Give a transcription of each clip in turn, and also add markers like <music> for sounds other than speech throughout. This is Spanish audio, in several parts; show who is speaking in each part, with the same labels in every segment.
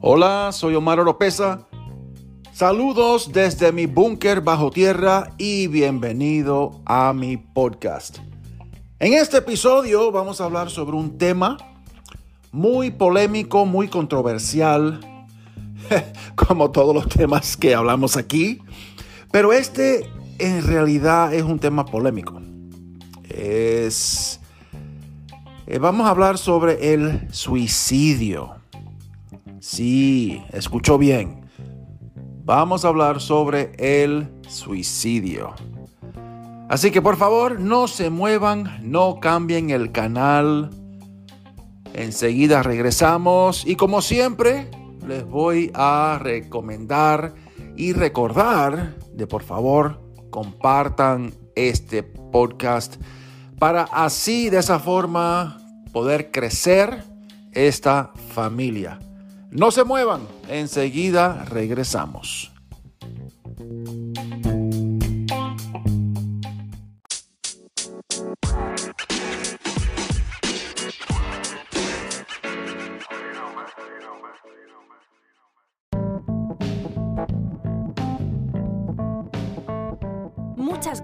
Speaker 1: Hola, soy Omar Oropesa. Saludos desde mi búnker bajo tierra y bienvenido a mi podcast. En este episodio vamos a hablar sobre un tema muy polémico, muy controversial, <laughs> como todos los temas que hablamos aquí, pero este en realidad es un tema polémico. Es eh, vamos a hablar sobre el suicidio. Sí, escuchó bien. Vamos a hablar sobre el suicidio. Así que por favor, no se muevan, no cambien el canal. Enseguida regresamos y como siempre, les voy a recomendar y recordar de por favor compartan este podcast para así de esa forma poder crecer esta familia. No se muevan, enseguida regresamos.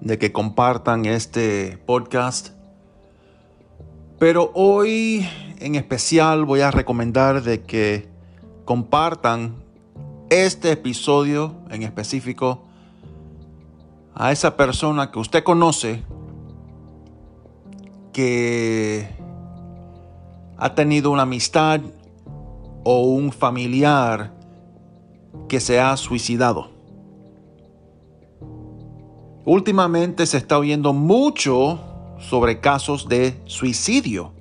Speaker 1: de que compartan este podcast. Pero hoy en especial voy a recomendar de que compartan este episodio en específico a esa persona que usted conoce que ha tenido una amistad o un familiar que se ha suicidado. Últimamente se está oyendo mucho sobre casos de suicidio.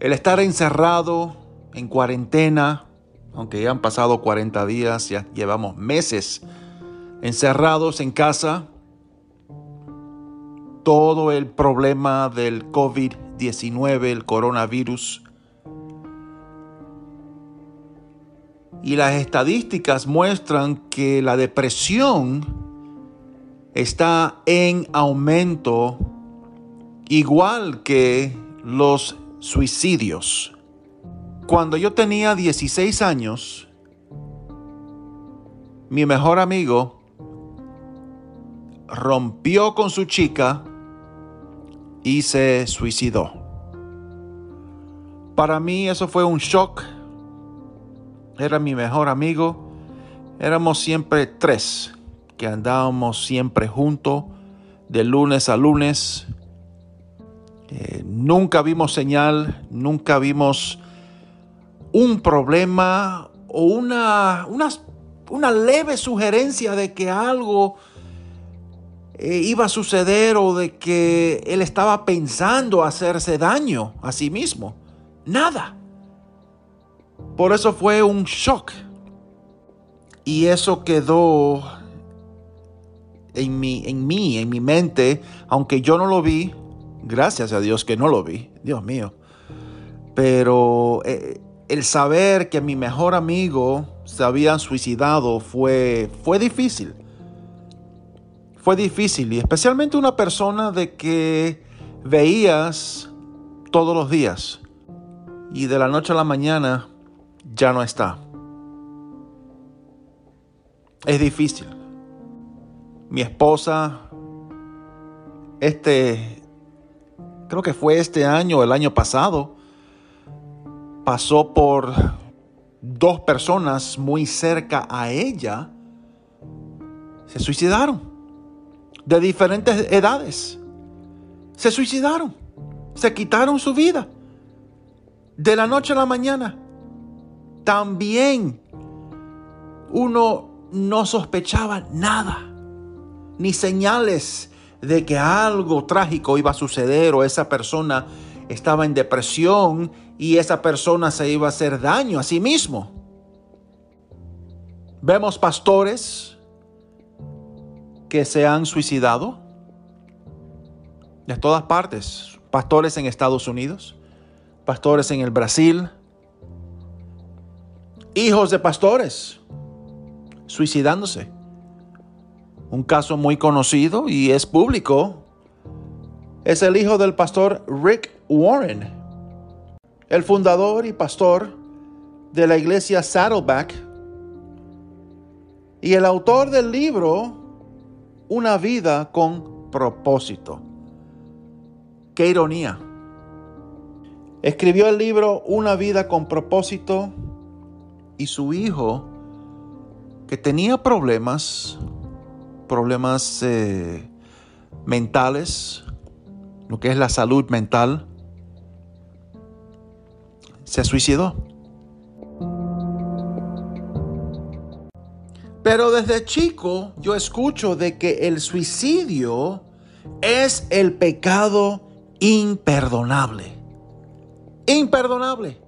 Speaker 1: El estar encerrado en cuarentena, aunque ya han pasado 40 días, ya llevamos meses encerrados en casa, todo el problema del COVID-19, el coronavirus, Y las estadísticas muestran que la depresión está en aumento igual que los suicidios. Cuando yo tenía 16 años, mi mejor amigo rompió con su chica y se suicidó. Para mí eso fue un shock era mi mejor amigo. Éramos siempre tres que andábamos siempre juntos de lunes a lunes. Eh, nunca vimos señal, nunca vimos un problema o una, una, leve sugerencia de que algo eh, iba a suceder o de que él estaba pensando hacerse daño a sí mismo. Nada. Por eso fue un shock. Y eso quedó en mi, en mí, en mi mente, aunque yo no lo vi, gracias a Dios que no lo vi, Dios mío. Pero eh, el saber que mi mejor amigo se había suicidado fue, fue difícil. Fue difícil y especialmente una persona de que veías todos los días y de la noche a la mañana ya no está. Es difícil. Mi esposa, este, creo que fue este año el año pasado, pasó por dos personas muy cerca a ella, se suicidaron, de diferentes edades. Se suicidaron, se quitaron su vida, de la noche a la mañana también uno no sospechaba nada, ni señales de que algo trágico iba a suceder o esa persona estaba en depresión y esa persona se iba a hacer daño a sí mismo. Vemos pastores que se han suicidado de todas partes. Pastores en Estados Unidos, pastores en el Brasil, hijos de pastores suicidándose. Un caso muy conocido y es público es el hijo del pastor Rick Warren, el fundador y pastor de la iglesia Saddleback y el autor del libro Una vida con propósito. Qué ironía. Escribió el libro Una vida con propósito y su hijo, que tenía problemas, problemas eh, mentales, lo que es la salud mental, se suicidó. Pero desde chico yo escucho de que el suicidio es el pecado imperdonable. Imperdonable.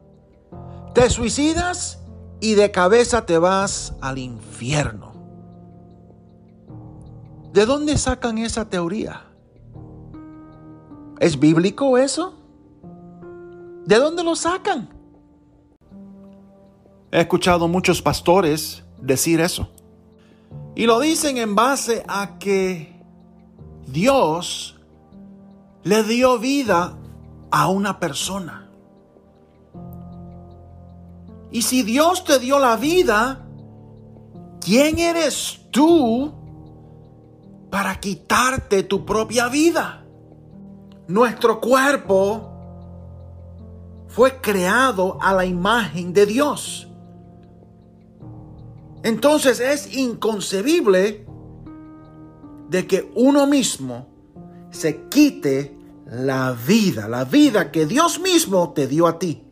Speaker 1: Te suicidas y de cabeza te vas al infierno. ¿De dónde sacan esa teoría? ¿Es bíblico eso? ¿De dónde lo sacan? He escuchado muchos pastores decir eso. Y lo dicen en base a que Dios le dio vida a una persona. Y si Dios te dio la vida, ¿quién eres tú para quitarte tu propia vida? Nuestro cuerpo fue creado a la imagen de Dios. Entonces es inconcebible de que uno mismo se quite la vida, la vida que Dios mismo te dio a ti.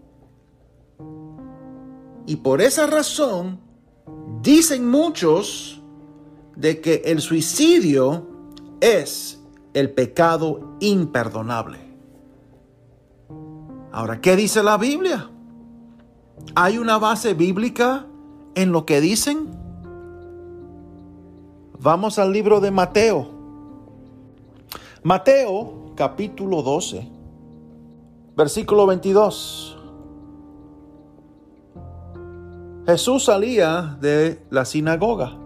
Speaker 1: Y por esa razón dicen muchos de que el suicidio es el pecado imperdonable. Ahora, ¿qué dice la Biblia? ¿Hay una base bíblica en lo que dicen? Vamos al libro de Mateo. Mateo capítulo 12, versículo 22. Jesús salía de la sinagoga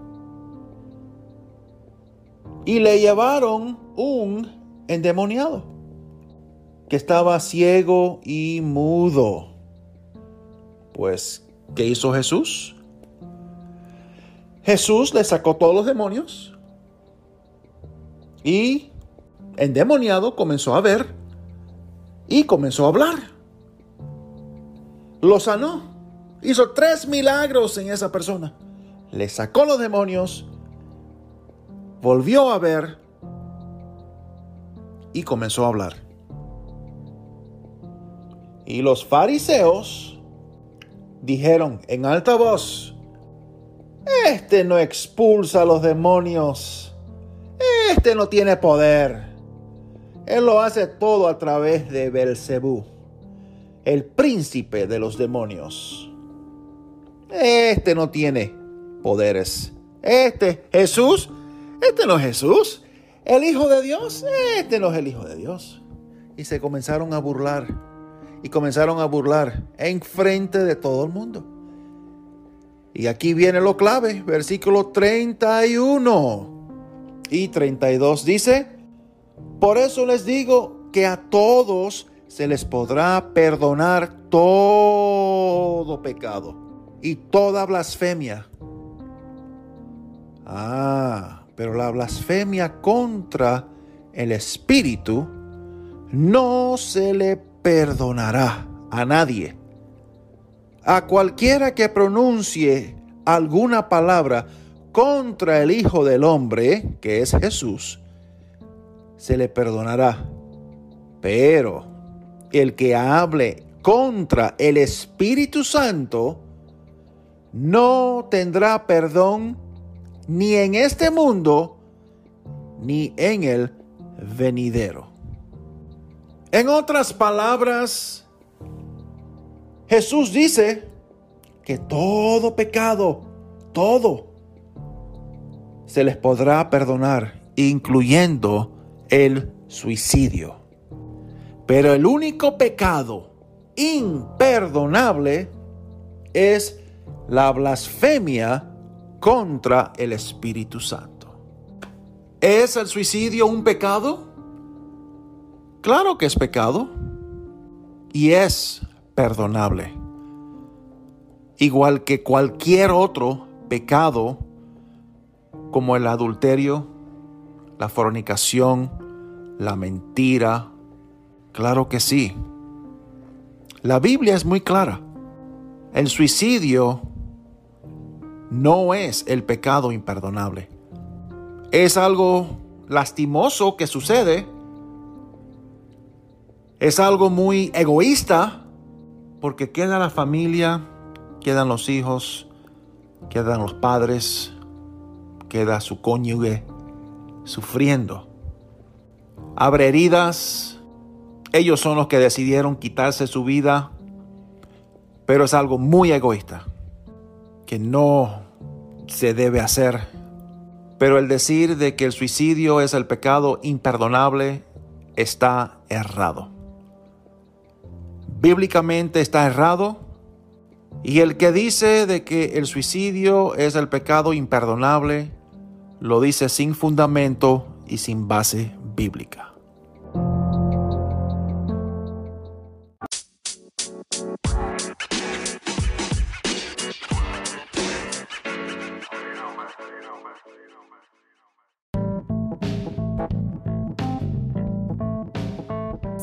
Speaker 1: y le llevaron un endemoniado que estaba ciego y mudo. Pues, ¿qué hizo Jesús? Jesús le sacó todos los demonios y endemoniado comenzó a ver y comenzó a hablar. Lo sanó. Hizo tres milagros en esa persona. Le sacó los demonios, volvió a ver y comenzó a hablar. Y los fariseos dijeron en alta voz, este no expulsa a los demonios. Este no tiene poder. Él lo hace todo a través de Belcebú, el príncipe de los demonios. Este no tiene poderes. Este Jesús, este no es Jesús. El Hijo de Dios, este no es el Hijo de Dios. Y se comenzaron a burlar. Y comenzaron a burlar en frente de todo el mundo. Y aquí viene lo clave, versículo 31 y 32 dice, por eso les digo que a todos se les podrá perdonar todo pecado y toda blasfemia. Ah, pero la blasfemia contra el Espíritu no se le perdonará a nadie a cualquiera que pronuncie alguna palabra contra el Hijo del Hombre, que es Jesús, se le perdonará. Pero el que hable contra el Espíritu Santo no tendrá perdón ni en este mundo ni en el venidero. En otras palabras, Jesús dice que todo pecado, todo, se les podrá perdonar, incluyendo el suicidio. Pero el único pecado imperdonable es la blasfemia contra el Espíritu Santo. ¿Es el suicidio un pecado? Claro que es pecado y es perdonable. Igual que cualquier otro pecado como el adulterio, la fornicación, la mentira. Claro que sí. La Biblia es muy clara. El suicidio no es el pecado imperdonable. Es algo lastimoso que sucede. Es algo muy egoísta porque queda la familia, quedan los hijos, quedan los padres, queda su cónyuge sufriendo. Abre heridas. Ellos son los que decidieron quitarse su vida. Pero es algo muy egoísta que no se debe hacer. Pero el decir de que el suicidio es el pecado imperdonable está errado. Bíblicamente está errado. Y el que dice de que el suicidio es el pecado imperdonable, lo dice sin fundamento y sin base bíblica.